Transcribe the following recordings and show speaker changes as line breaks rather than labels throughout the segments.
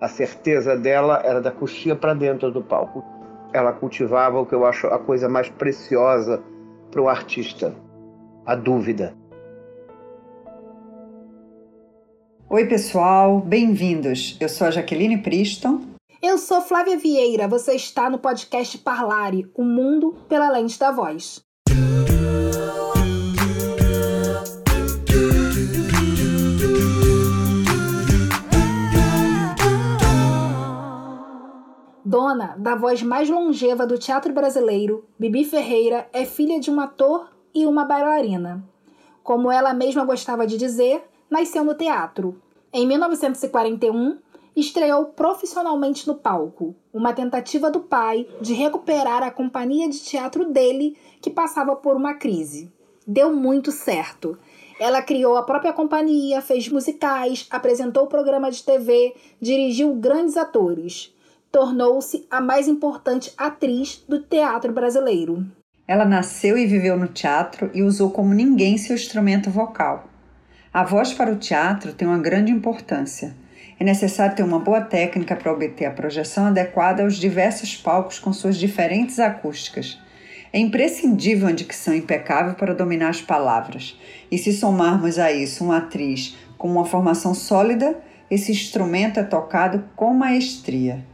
A certeza dela era da coxinha para dentro do palco. Ela cultivava o que eu acho a coisa mais preciosa para o artista: a dúvida.
Oi, pessoal, bem-vindos. Eu sou a Jaqueline Priston.
Eu sou Flávia Vieira. Você está no podcast Parlare O Mundo pela Lente da Voz. Dona da voz mais longeva do teatro brasileiro, Bibi Ferreira é filha de um ator e uma bailarina. Como ela mesma gostava de dizer, nasceu no teatro. Em 1941, estreou profissionalmente no palco, uma tentativa do pai de recuperar a companhia de teatro dele, que passava por uma crise. Deu muito certo. Ela criou a própria companhia, fez musicais, apresentou programa de TV, dirigiu grandes atores tornou-se a mais importante atriz do teatro brasileiro.
Ela nasceu e viveu no teatro e usou como ninguém seu instrumento vocal. A voz para o teatro tem uma grande importância. É necessário ter uma boa técnica para obter a projeção adequada aos diversos palcos com suas diferentes acústicas. É imprescindível uma dicção impecável para dominar as palavras. E se somarmos a isso uma atriz com uma formação sólida, esse instrumento é tocado com maestria.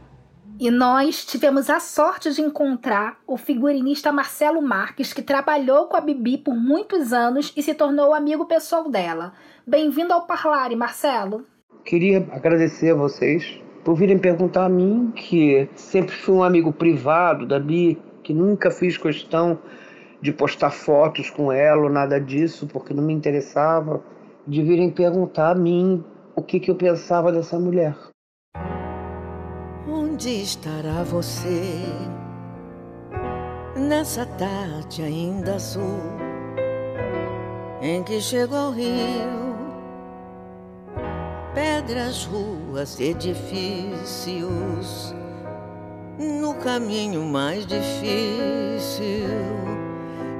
E nós tivemos a sorte de encontrar o figurinista Marcelo Marques, que trabalhou com a Bibi por muitos anos e se tornou amigo pessoal dela. Bem-vindo ao Parlare, Marcelo.
Queria agradecer a vocês por virem perguntar a mim, que sempre fui um amigo privado da Bi, que nunca fiz questão de postar fotos com ela ou nada disso, porque não me interessava, de virem perguntar a mim o que, que eu pensava dessa mulher.
Onde estará você nessa tarde ainda azul em que chegou ao rio? Pedras, ruas, edifícios, no caminho mais difícil,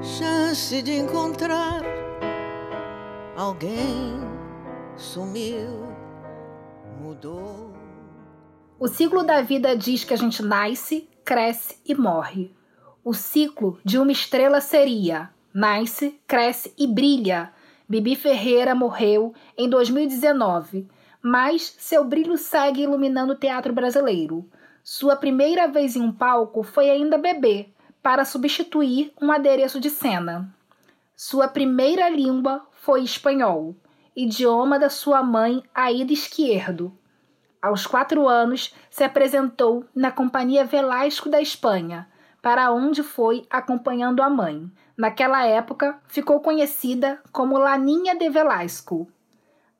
chance de encontrar alguém sumiu, mudou.
O ciclo da vida diz que a gente nasce, cresce e morre. O ciclo de uma estrela seria: nasce, cresce e brilha. Bibi Ferreira morreu em 2019, mas seu brilho segue iluminando o teatro brasileiro. Sua primeira vez em um palco foi ainda bebê, para substituir um adereço de cena. Sua primeira língua foi espanhol, idioma da sua mãe Aida Esquerdo, aos quatro anos, se apresentou na Companhia Velasco da Espanha, para onde foi acompanhando a mãe. Naquela época, ficou conhecida como Laninha de Velasco.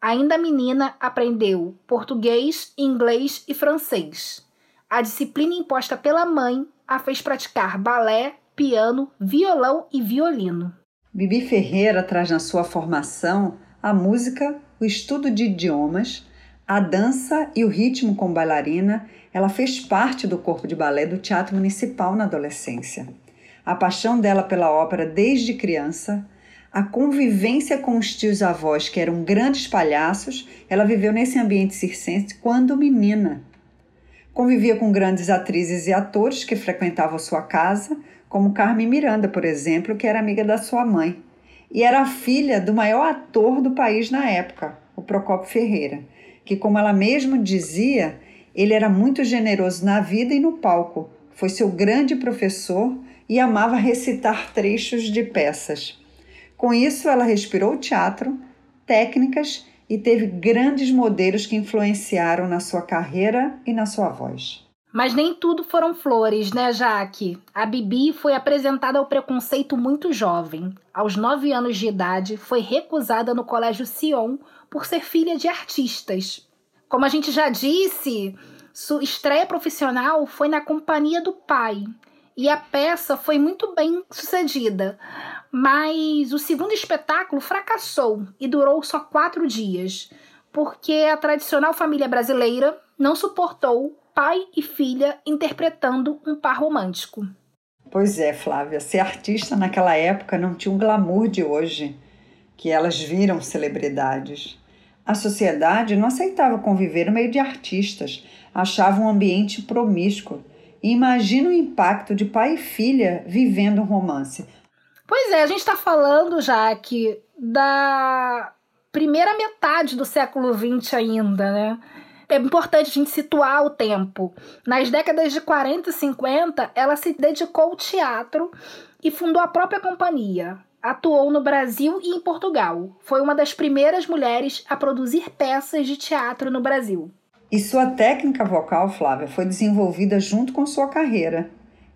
Ainda menina, aprendeu português, inglês e francês. A disciplina imposta pela mãe a fez praticar balé, piano, violão e violino.
Bibi Ferreira traz na sua formação a música, o estudo de idiomas, a dança e o ritmo com bailarina, ela fez parte do corpo de balé do Teatro Municipal na adolescência. A paixão dela pela ópera desde criança, a convivência com os tios-avós, que eram grandes palhaços, ela viveu nesse ambiente circense quando menina. Convivia com grandes atrizes e atores que frequentavam sua casa, como Carmen Miranda, por exemplo, que era amiga da sua mãe. E era filha do maior ator do país na época, o Procopio Ferreira que, como ela mesma dizia, ele era muito generoso na vida e no palco, foi seu grande professor e amava recitar trechos de peças. Com isso, ela respirou teatro, técnicas e teve grandes modelos que influenciaram na sua carreira e na sua voz.
Mas nem tudo foram flores, né, Jaque? A Bibi foi apresentada ao preconceito muito jovem. Aos nove anos de idade, foi recusada no Colégio Sion por ser filha de artistas. Como a gente já disse, sua estreia profissional foi na companhia do pai e a peça foi muito bem sucedida. Mas o segundo espetáculo fracassou e durou só quatro dias, porque a tradicional família brasileira não suportou pai e filha interpretando um par romântico.
Pois é, Flávia, ser artista naquela época não tinha um glamour de hoje, que elas viram celebridades. A sociedade não aceitava conviver no meio de artistas, achava um ambiente promíscuo. Imagina o impacto de pai e filha vivendo um romance.
Pois é, a gente está falando já que da primeira metade do século XX ainda, né? É importante a gente situar o tempo. Nas décadas de 40 e 50, ela se dedicou ao teatro e fundou a própria companhia. Atuou no Brasil e em Portugal. Foi uma das primeiras mulheres a produzir peças de teatro no Brasil.
E sua técnica vocal, Flávia, foi desenvolvida junto com sua carreira.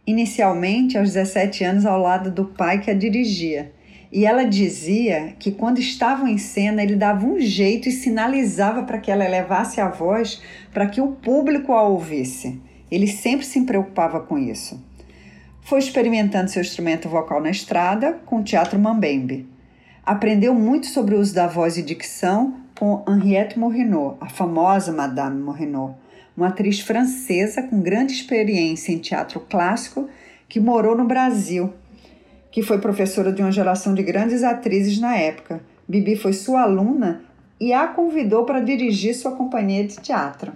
Inicialmente, aos 17 anos, ao lado do pai que a dirigia. E ela dizia que quando estavam em cena, ele dava um jeito e sinalizava para que ela elevasse a voz para que o público a ouvisse. Ele sempre se preocupava com isso. Foi experimentando seu instrumento vocal na estrada com o Teatro Mambembe. Aprendeu muito sobre o uso da voz e dicção com Henriette Morinot, a famosa Madame Morinot, uma atriz francesa com grande experiência em teatro clássico que morou no Brasil que foi professora de uma geração de grandes atrizes na época. Bibi foi sua aluna e a convidou para dirigir sua companhia de teatro.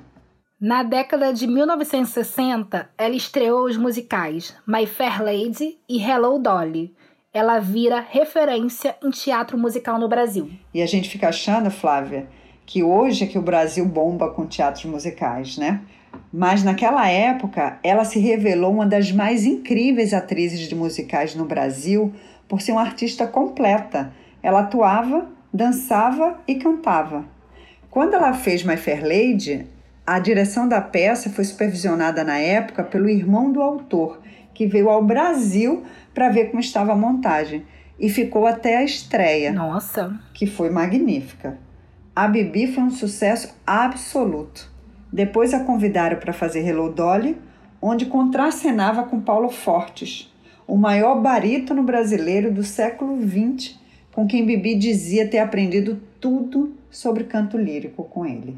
Na década de 1960, ela estreou os musicais My Fair Lady e Hello Dolly. Ela vira referência em teatro musical no Brasil.
E a gente fica achando, Flávia, que hoje é que o Brasil bomba com teatros musicais, né? Mas naquela época, ela se revelou uma das mais incríveis atrizes de musicais no Brasil por ser uma artista completa. Ela atuava, dançava e cantava. Quando ela fez My Fair Lady, a direção da peça foi supervisionada na época pelo irmão do autor, que veio ao Brasil para ver como estava a montagem e ficou até a estreia.
Nossa!
Que foi magnífica. A Bibi foi um sucesso absoluto. Depois a convidaram para fazer Hello Dolly, onde contracenava com Paulo Fortes, o maior barítono brasileiro do século XX, com quem Bibi dizia ter aprendido tudo sobre canto lírico com ele.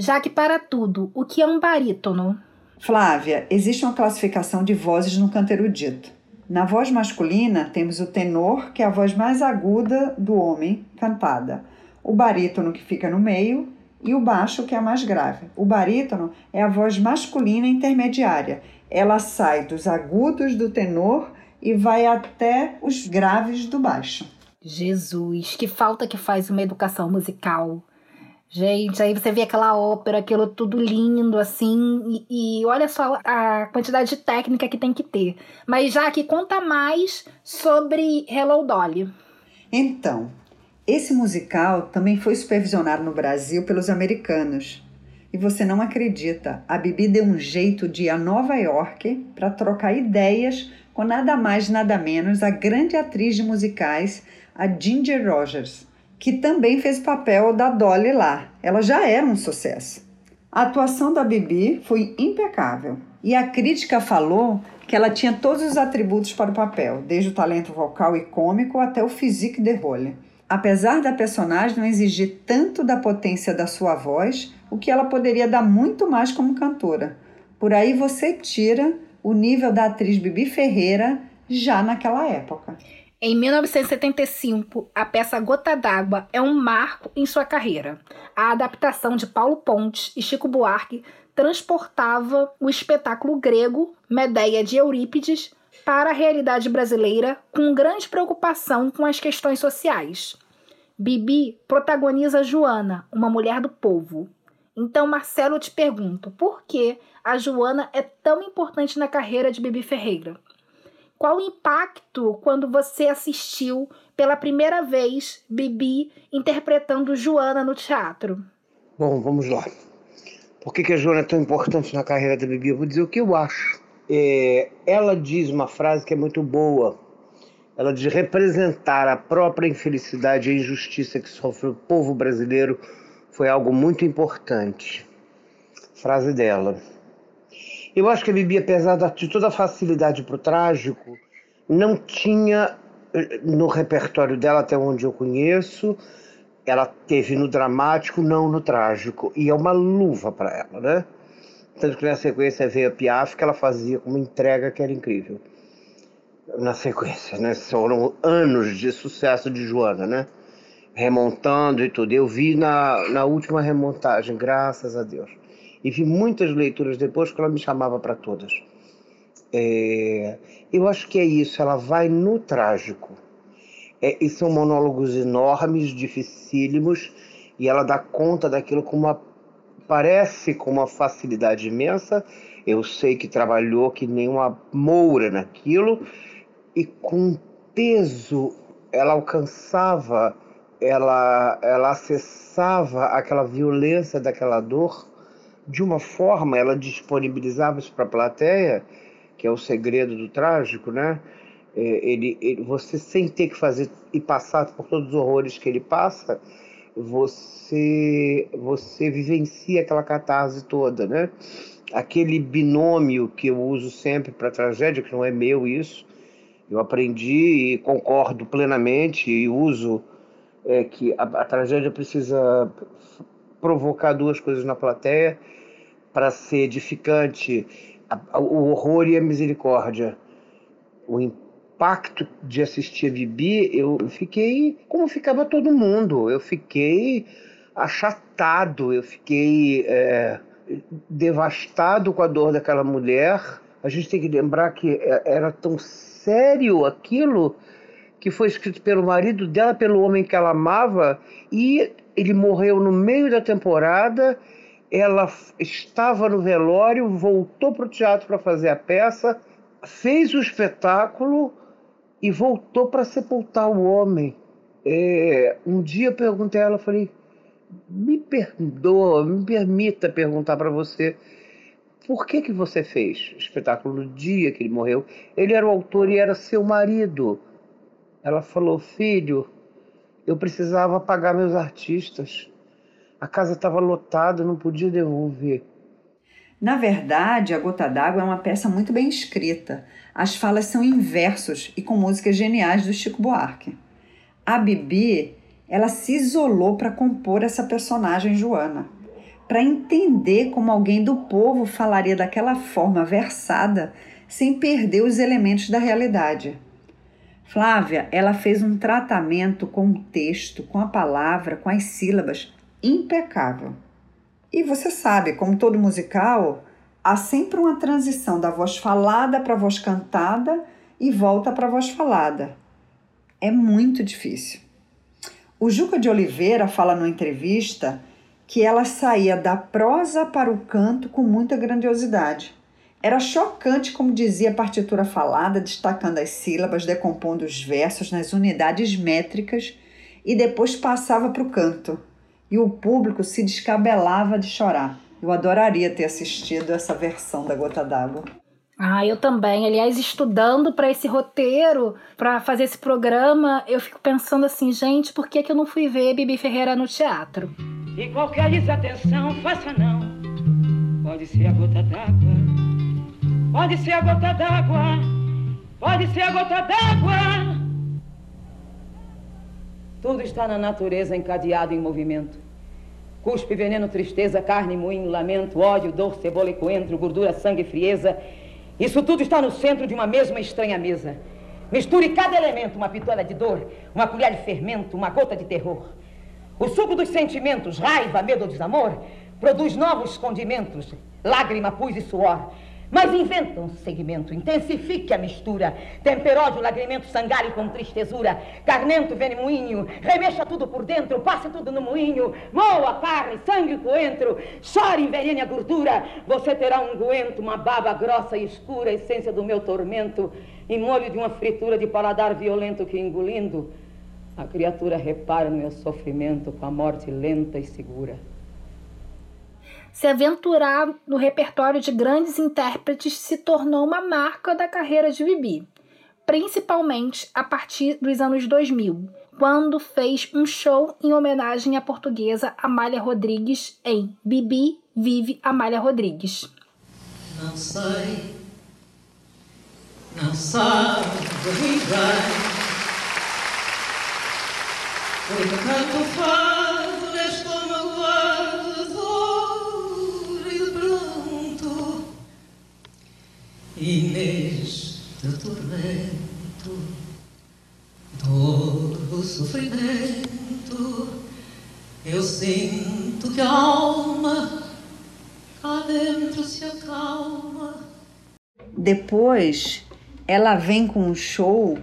Já que para tudo, o que é um barítono?
Flávia, existe uma classificação de vozes no canto erudito. Na voz masculina, temos o tenor, que é a voz mais aguda do homem cantada, o barítono, que fica no meio, e o baixo, que é a mais grave. O barítono é a voz masculina intermediária. Ela sai dos agudos do tenor e vai até os graves do baixo.
Jesus, que falta que faz uma educação musical. Gente, aí você vê aquela ópera, aquilo tudo lindo, assim, e, e, olha só a quantidade de técnica que tem que ter. Mas já que conta mais sobre Hello Dolly.
Então, esse musical também foi supervisionado no Brasil pelos americanos. E você não acredita, a Bibi deu um jeito de ir a Nova York para trocar ideias com nada mais nada menos a grande atriz de musicais, a Ginger Rogers, que também fez papel da Dolly lá. Ela já era um sucesso. A atuação da Bibi foi impecável e a crítica falou que ela tinha todos os atributos para o papel, desde o talento vocal e cômico até o physique de rôle apesar da personagem não exigir tanto da potência da sua voz, o que ela poderia dar muito mais como cantora. Por aí você tira o nível da atriz Bibi Ferreira já naquela época.
Em 1975, a peça Gota d'Água é um marco em sua carreira. A adaptação de Paulo Pontes e Chico Buarque transportava o espetáculo grego Medeia de Eurípides para a realidade brasileira com grande preocupação com as questões sociais. Bibi protagoniza Joana, uma mulher do povo. Então, Marcelo, eu te pergunto, por que a Joana é tão importante na carreira de Bibi Ferreira? Qual o impacto quando você assistiu pela primeira vez Bibi interpretando Joana no teatro?
Bom, vamos lá. Por que, que a Joana é tão importante na carreira da Bibi? Eu vou dizer o que eu acho é, ela diz uma frase que é muito boa. Ela diz representar a própria infelicidade e injustiça que sofre o povo brasileiro foi algo muito importante. Frase dela. Eu acho que a Bibi, apesar de toda a facilidade para o trágico, não tinha eh, no repertório dela, até onde eu conheço, ela teve no dramático, não no trágico. E é uma luva para ela, né? Tanto que na sequência veio a Piaf, que ela fazia uma entrega que era incrível. Na sequência, né? Foram anos de sucesso de Joana, né? remontando e tudo. Eu vi na, na última remontagem, graças a Deus. E vi muitas leituras depois que ela me chamava para todas. É, eu acho que é isso, ela vai no trágico. É, e são monólogos enormes, dificílimos, e ela dá conta daquilo com uma. parece com uma facilidade imensa. Eu sei que trabalhou que nem uma moura naquilo, e com peso ela alcançava, ela, ela acessava aquela violência daquela dor de uma forma, ela disponibilizava isso para a plateia, que é o segredo do trágico, né? É, ele, ele, você sem ter que fazer e passar por todos os horrores que ele passa, você você vivencia aquela catarse toda, né? Aquele binômio que eu uso sempre para tragédia, que não é meu isso, eu aprendi e concordo plenamente e uso é, que a, a tragédia precisa provocar duas coisas na plateia para ser edificante, o horror e a misericórdia. O impacto de assistir a Bibi, eu fiquei como ficava todo mundo. Eu fiquei achatado, eu fiquei é, devastado com a dor daquela mulher. A gente tem que lembrar que é, era tão sério aquilo que foi escrito pelo marido dela, pelo homem que ela amava, e ele morreu no meio da temporada. Ela estava no velório, voltou para o teatro para fazer a peça, fez o espetáculo e voltou para sepultar o homem. É, um dia eu perguntei a ela, falei, me perdoa, me permita perguntar para você por que, que você fez o espetáculo no dia que ele morreu? Ele era o autor e era seu marido. Ela falou: Filho, eu precisava pagar meus artistas. A casa estava lotada, não podia devolver.
Na verdade, A Gota d'Água é uma peça muito bem escrita. As falas são em versos e com músicas geniais do Chico Buarque. A Bibi, ela se isolou para compor essa personagem Joana para entender como alguém do povo falaria daquela forma versada sem perder os elementos da realidade. Flávia, ela fez um tratamento com o texto, com a palavra, com as sílabas impecável. E você sabe, como todo musical, há sempre uma transição da voz falada para a voz cantada e volta para a voz falada. É muito difícil. O Juca de Oliveira fala numa entrevista que ela saía da prosa para o canto com muita grandiosidade. Era chocante, como dizia a partitura falada, destacando as sílabas, decompondo os versos nas unidades métricas e depois passava para o canto. E o público se descabelava de chorar. Eu adoraria ter assistido essa versão da Gota d'Água.
Ah, eu também. Aliás, estudando para esse roteiro, para fazer esse programa, eu fico pensando assim, gente, por que, que eu não fui ver Bibi Ferreira no teatro?
E qualquer desatenção, faça não. Pode ser a gota d'água, pode ser a gota d'água, pode ser a gota d'água. Tudo está na natureza encadeado em movimento. Cuspe, veneno, tristeza, carne, moinho, lamento, ódio, dor, cebola e coentro, gordura, sangue, frieza. Isso tudo está no centro de uma mesma estranha mesa. Misture cada elemento, uma pitada de dor, uma colher de fermento, uma gota de terror. O suco dos sentimentos, raiva, medo ou desamor, produz novos condimentos, lágrima, pus e suor. Mas inventa um segmento, intensifique a mistura. Temperódio, lagrimento, sangário com tristezura. Carnento, venemoinho, remexa tudo por dentro, passe tudo no moinho. Moa carne, sangue coentro, chore, envenene a gordura. Você terá um guento, uma baba grossa e escura, essência do meu tormento. E molho de uma fritura de paladar violento que engolindo a criatura repara no meu sofrimento com a morte lenta e segura.
Se aventurar no repertório de grandes intérpretes se tornou uma marca da carreira de Bibi, principalmente a partir dos anos 2000, quando fez um show em homenagem à portuguesa Amália Rodrigues em Bibi Vive Amália Rodrigues.
Não sei, não sabe vai. Oito canto fado
Depois, ela vem com um show.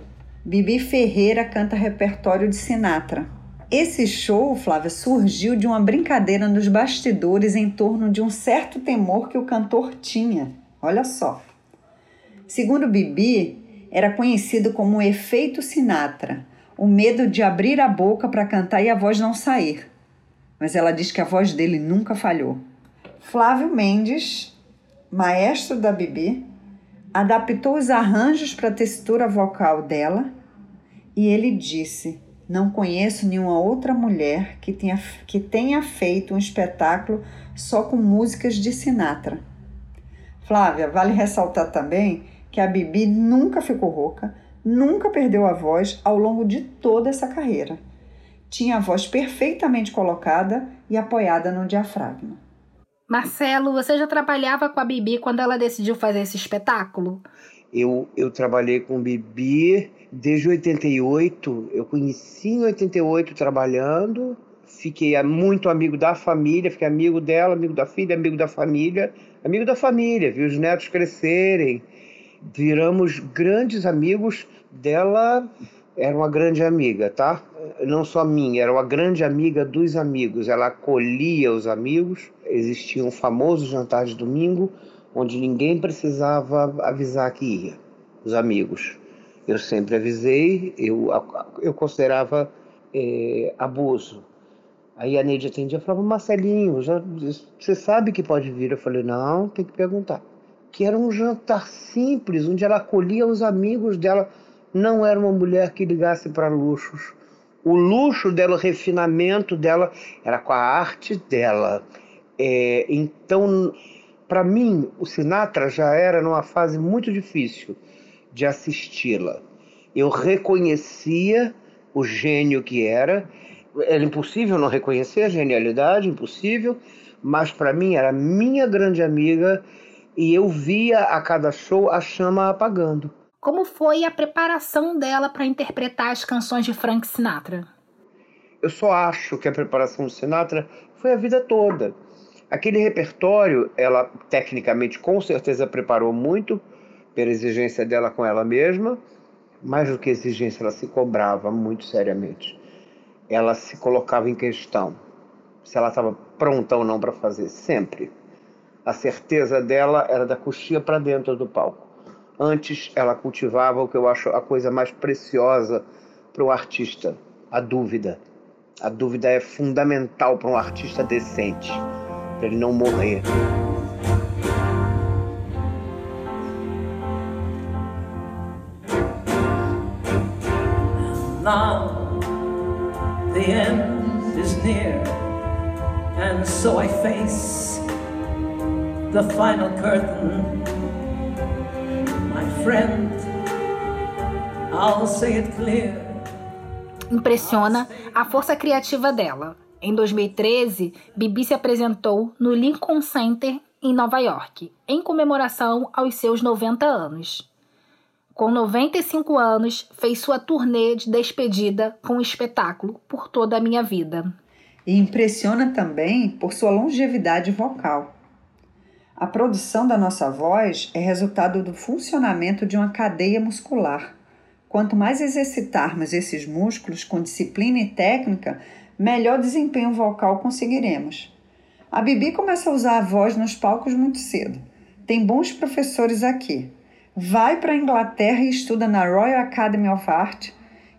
Bibi Ferreira canta repertório de Sinatra. Esse show, Flávia, surgiu de uma brincadeira nos bastidores em torno de um certo temor que o cantor tinha. Olha só. Segundo Bibi, era conhecido como o efeito Sinatra, o medo de abrir a boca para cantar e a voz não sair. Mas ela diz que a voz dele nunca falhou. Flávio Mendes, maestro da Bibi, adaptou os arranjos para a textura vocal dela e ele disse: Não conheço nenhuma outra mulher que tenha, que tenha feito um espetáculo só com músicas de Sinatra. Flávia, vale ressaltar também que a Bibi nunca ficou rouca, nunca perdeu a voz ao longo de toda essa carreira. Tinha a voz perfeitamente colocada e apoiada no diafragma.
Marcelo, você já trabalhava com a Bibi quando ela decidiu fazer esse espetáculo?
Eu, eu trabalhei com Bibi desde 88. Eu conheci em 88 trabalhando. Fiquei muito amigo da família, fiquei amigo dela, amigo da filha, amigo da família, amigo da família, vi os netos crescerem. Viramos grandes amigos dela, era uma grande amiga, tá? Não só minha, era uma grande amiga dos amigos. Ela acolhia os amigos. Existia um famoso jantar de domingo onde ninguém precisava avisar que ia, os amigos. Eu sempre avisei, eu, eu considerava é, abuso. Aí a Neide atendia e falava, Marcelinho, já, você sabe que pode vir? Eu falei, não, tem que perguntar. Que era um jantar simples, onde ela acolhia os amigos dela. Não era uma mulher que ligasse para luxos. O luxo dela, o refinamento dela, era com a arte dela. É, então, para mim, o Sinatra já era numa fase muito difícil de assisti-la. Eu reconhecia o gênio que era. Era impossível não reconhecer a genialidade, impossível, mas para mim era minha grande amiga e eu via a cada show a chama apagando.
Como foi a preparação dela para interpretar as canções de Frank Sinatra?
Eu só acho que a preparação do Sinatra foi a vida toda. Aquele repertório, ela tecnicamente com certeza preparou muito pela exigência dela com ela mesma, mais do que exigência, ela se cobrava muito seriamente. Ela se colocava em questão se ela estava pronta ou não para fazer, sempre. A certeza dela era da coxinha para dentro do palco. Antes, ela cultivava o que eu acho a coisa mais preciosa para um artista: a dúvida. A dúvida é fundamental para um artista decente para ele não morrer.
Now the end is near, and so I face the final curtain. Friend, I'll say it clear.
Impressiona a força criativa dela. Em 2013, Bibi se apresentou no Lincoln Center em Nova York, em comemoração aos seus 90 anos. Com 95 anos, fez sua turnê de despedida com um espetáculo por toda a minha vida.
E impressiona também por sua longevidade vocal. A produção da nossa voz é resultado do funcionamento de uma cadeia muscular. Quanto mais exercitarmos esses músculos com disciplina e técnica, melhor desempenho vocal conseguiremos. A Bibi começa a usar a voz nos palcos muito cedo. Tem bons professores aqui. Vai para a Inglaterra e estuda na Royal Academy of Art.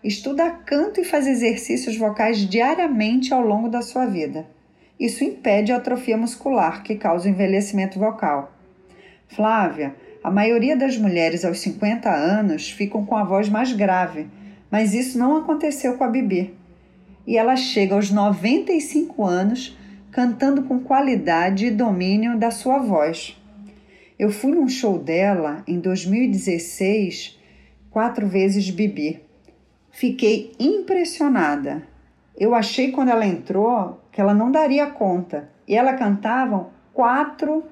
Estuda canto e faz exercícios vocais diariamente ao longo da sua vida. Isso impede a atrofia muscular, que causa o envelhecimento vocal. Flávia, a maioria das mulheres aos 50 anos ficam com a voz mais grave, mas isso não aconteceu com a Bibi e ela chega aos 95 anos cantando com qualidade e domínio da sua voz. Eu fui num show dela em 2016, quatro vezes Bibi. Fiquei impressionada. Eu achei quando ela entrou que ela não daria conta. E ela cantavam quatro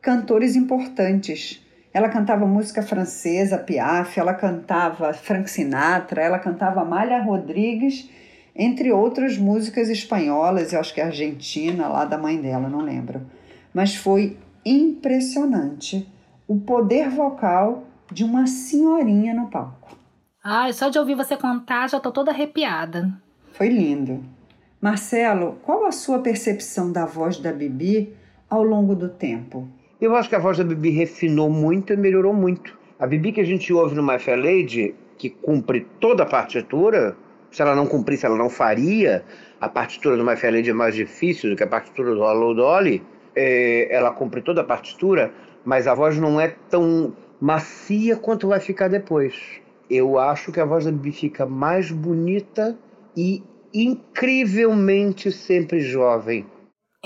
cantores importantes. Ela cantava música francesa, Piaf, ela cantava Frank Sinatra, ela cantava Amália Rodrigues, entre outras músicas espanholas, eu acho que argentina, lá da mãe dela, não lembro. Mas foi impressionante o poder vocal de uma senhorinha no palco.
Ai, só de ouvir você contar já tô toda arrepiada.
Foi lindo. Marcelo, qual a sua percepção da voz da Bibi ao longo do tempo?
Eu acho que a voz da Bibi refinou muito e melhorou muito. A Bibi que a gente ouve no My Fair Lady, que cumpre toda a partitura, se ela não cumprisse, ela não faria. A partitura do My Fair Lady é mais difícil do que a partitura do Hello Dolly. É, ela cumpre toda a partitura, mas a voz não é tão macia quanto vai ficar depois. Eu acho que a voz da Bibi fica mais bonita e incrivelmente sempre jovem.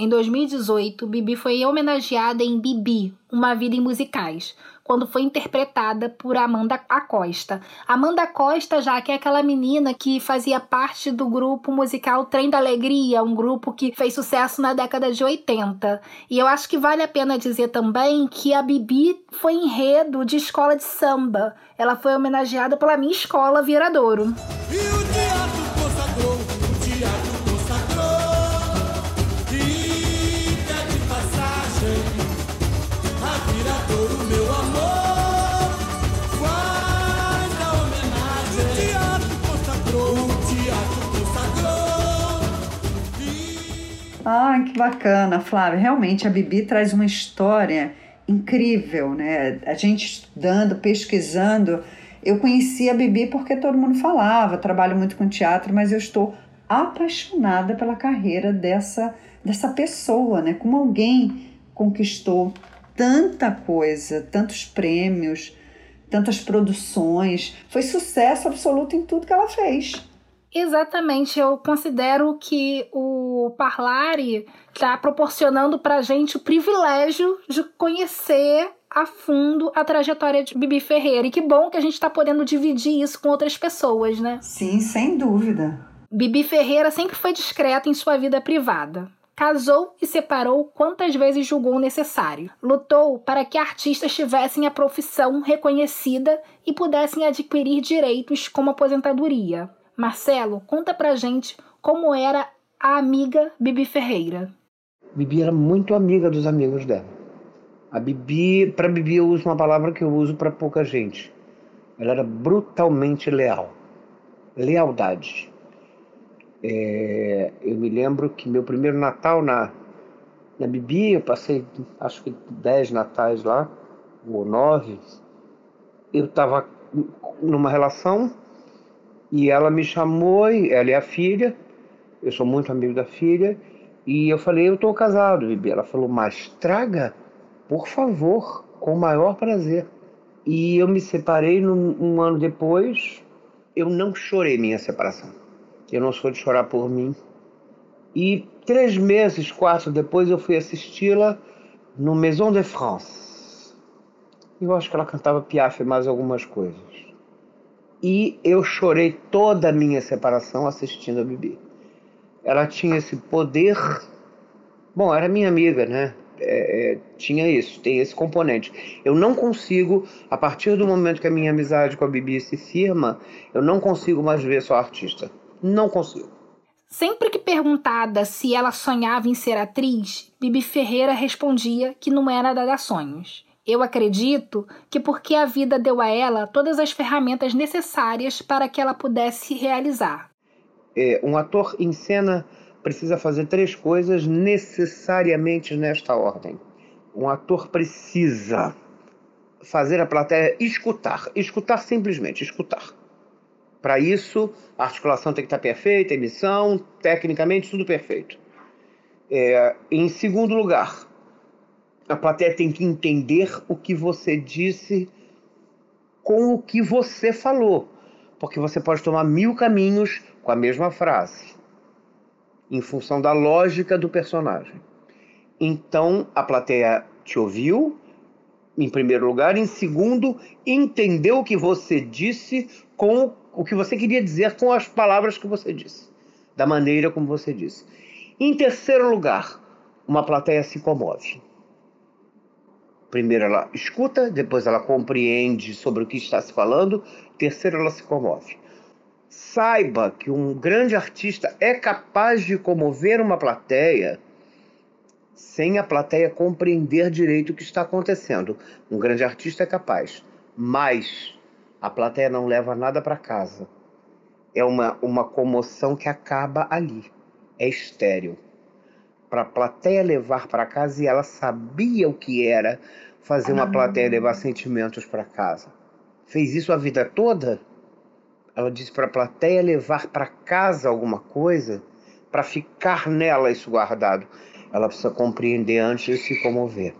Em 2018, Bibi foi homenageada em Bibi, Uma Vida em Musicais, quando foi interpretada por Amanda Acosta. Amanda Acosta, já que é aquela menina que fazia parte do grupo musical Trem da Alegria, um grupo que fez sucesso na década de 80. E eu acho que vale a pena dizer também que a Bibi foi enredo de escola de samba. Ela foi homenageada pela minha escola Viradouro. E
bacana, Flávia. Realmente a Bibi traz uma história incrível, né? A gente estudando, pesquisando. Eu conheci a Bibi porque todo mundo falava, trabalho muito com teatro, mas eu estou apaixonada pela carreira dessa, dessa pessoa, né? Como alguém conquistou tanta coisa, tantos prêmios, tantas produções. Foi sucesso absoluto em tudo que ela fez.
Exatamente, eu considero que o Parlare está proporcionando para a gente o privilégio de conhecer a fundo a trajetória de Bibi Ferreira. E que bom que a gente está podendo dividir isso com outras pessoas, né?
Sim, sem dúvida.
Bibi Ferreira sempre foi discreta em sua vida privada. Casou e separou quantas vezes julgou necessário. Lutou para que artistas tivessem a profissão reconhecida e pudessem adquirir direitos como aposentadoria. Marcelo, conta pra gente como era a amiga Bibi Ferreira.
Bibi era muito amiga dos amigos dela. A Bibi, para Bibi eu uso uma palavra que eu uso para pouca gente. Ela era brutalmente leal. Lealdade. É, eu me lembro que meu primeiro Natal na, na Bibi, eu passei acho que dez natais lá, ou nove. Eu estava numa relação e ela me chamou, ela é a filha, eu sou muito amigo da filha, e eu falei, eu estou casado, Bibi. Ela falou, mas traga, por favor, com o maior prazer. E eu me separei num, um ano depois, eu não chorei minha separação. Eu não sou de chorar por mim. E três meses, quatro depois, eu fui assisti-la no Maison de France. Eu acho que ela cantava Piaf e mais algumas coisas. E eu chorei toda a minha separação assistindo a Bibi. Ela tinha esse poder. Bom, era minha amiga, né? É, é, tinha isso, tem esse componente. Eu não consigo, a partir do momento que a minha amizade com a Bibi se firma, eu não consigo mais ver só artista. Não consigo.
Sempre que perguntada se ela sonhava em ser atriz, Bibi Ferreira respondia que não era dada sonhos. Eu acredito que porque a vida deu a ela todas as ferramentas necessárias para que ela pudesse realizar.
É, um ator em cena precisa fazer três coisas necessariamente nesta ordem. Um ator precisa fazer a plateia escutar, escutar simplesmente, escutar. Para isso, a articulação tem que estar perfeita, emissão, tecnicamente, tudo perfeito. É, em segundo lugar, a plateia tem que entender o que você disse com o que você falou, porque você pode tomar mil caminhos com a mesma frase, em função da lógica do personagem. Então, a plateia te ouviu, em primeiro lugar, em segundo, entendeu o que você disse com o que você queria dizer com as palavras que você disse, da maneira como você disse. Em terceiro lugar, uma plateia se comove Primeiro ela escuta, depois ela compreende sobre o que está se falando, terceiro ela se comove. Saiba que um grande artista é capaz de comover uma plateia sem a plateia compreender direito o que está acontecendo. Um grande artista é capaz, mas a plateia não leva nada para casa. É uma, uma comoção que acaba ali. É estéreo. Para a plateia levar para casa, e ela sabia o que era fazer uma plateia levar sentimentos para casa. Fez isso a vida toda? Ela disse para a plateia levar para casa alguma coisa, para ficar nela isso guardado ela precisa compreender antes de se comover.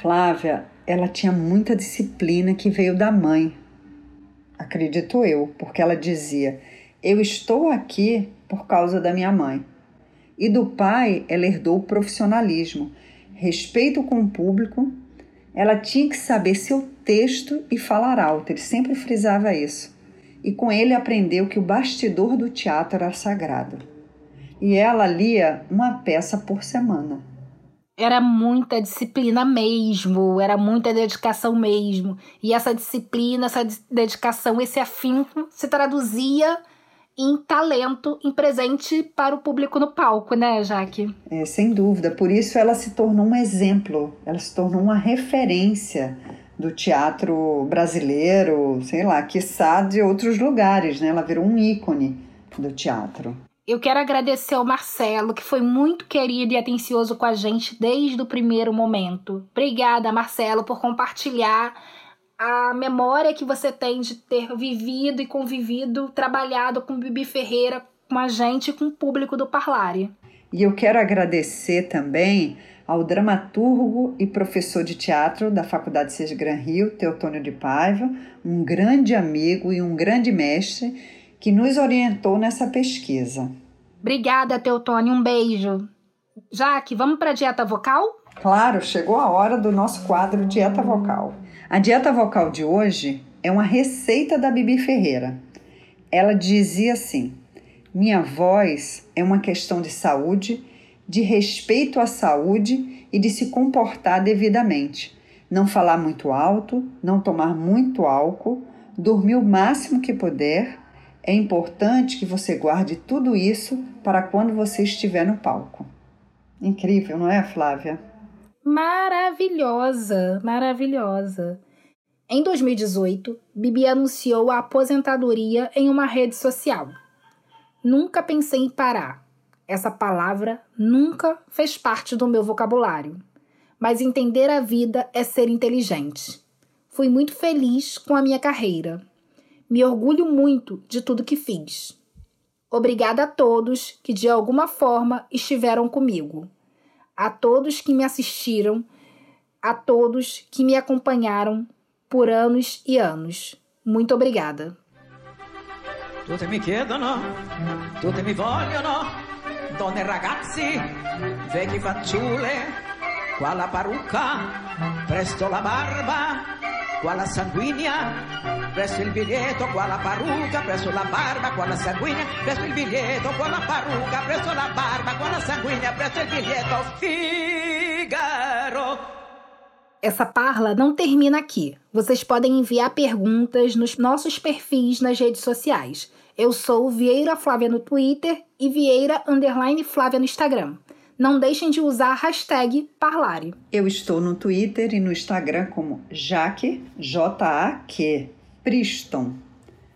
Flávia, ela tinha muita disciplina que veio da mãe. Acredito eu, porque ela dizia: Eu estou aqui por causa da minha mãe. E do pai, ela herdou o profissionalismo, respeito com o público. Ela tinha que saber seu texto e falar alto, ele sempre frisava isso. E com ele aprendeu que o bastidor do teatro era sagrado e ela lia uma peça por semana.
Era muita disciplina mesmo, era muita dedicação mesmo. E essa disciplina, essa dedicação, esse afinco se traduzia em talento, em presente para o público no palco, né, Jaque?
É, sem dúvida. Por isso ela se tornou um exemplo, ela se tornou uma referência do teatro brasileiro, sei lá, quiçá de outros lugares, né? Ela virou um ícone do teatro.
Eu quero agradecer ao Marcelo, que foi muito querido e atencioso com a gente desde o primeiro momento. Obrigada, Marcelo, por compartilhar a memória que você tem de ter vivido e convivido, trabalhado com Bibi Ferreira, com a gente e com o público do Parlare.
E eu quero agradecer também ao dramaturgo e professor de teatro da Faculdade Sesc Gran Rio, Teotônio de Paiva, um grande amigo e um grande mestre que nos orientou nessa pesquisa.
Obrigada, Teutônio. Um beijo. Jaque, vamos para a dieta vocal?
Claro, chegou a hora do nosso quadro Dieta Vocal. A dieta vocal de hoje é uma receita da Bibi Ferreira. Ela dizia assim: Minha voz é uma questão de saúde, de respeito à saúde e de se comportar devidamente. Não falar muito alto, não tomar muito álcool, dormir o máximo que puder, é importante que você guarde tudo isso para quando você estiver no palco. Incrível, não é, Flávia?
Maravilhosa, maravilhosa. Em 2018, Bibi anunciou a aposentadoria em uma rede social. Nunca pensei em parar. Essa palavra nunca fez parte do meu vocabulário. Mas entender a vida é ser inteligente. Fui muito feliz com a minha carreira me orgulho muito de tudo que fiz. Obrigada a todos que de alguma forma estiveram comigo, a todos que me assistiram, a todos que me acompanharam por anos e anos. Muito obrigada.
Donne e ragazzi, vecchi fanciulle, qua la parrucca, presto la barba, qua la sanguigna, presso il biglietto, qua la parrucca, presso la barba, qua la sanguigna, presso il biglietto, qua la parrucca, presso la barba, qua la sanguigna, presso il biglietto, Figaro.
Essa parla não termina aqui. Vocês podem enviar perguntas nos nossos perfis nas redes sociais. Eu sou Vieira Flávia no Twitter e Vieira Underline Flávia no Instagram não deixem de usar a hashtag Parlare.
Eu estou no Twitter e no Instagram como Jaque, J-A-Q, Priston.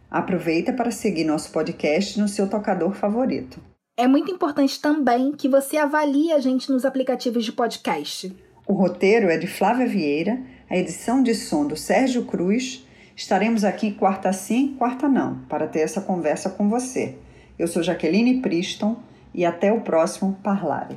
Aproveita para seguir nosso podcast no seu tocador favorito.
É muito importante também que você avalie a gente nos aplicativos de podcast.
O roteiro é de Flávia Vieira, a edição de som do Sérgio Cruz. Estaremos aqui quarta sim, quarta não, para ter essa conversa com você. Eu sou Jaqueline Priston e até o próximo Parlare.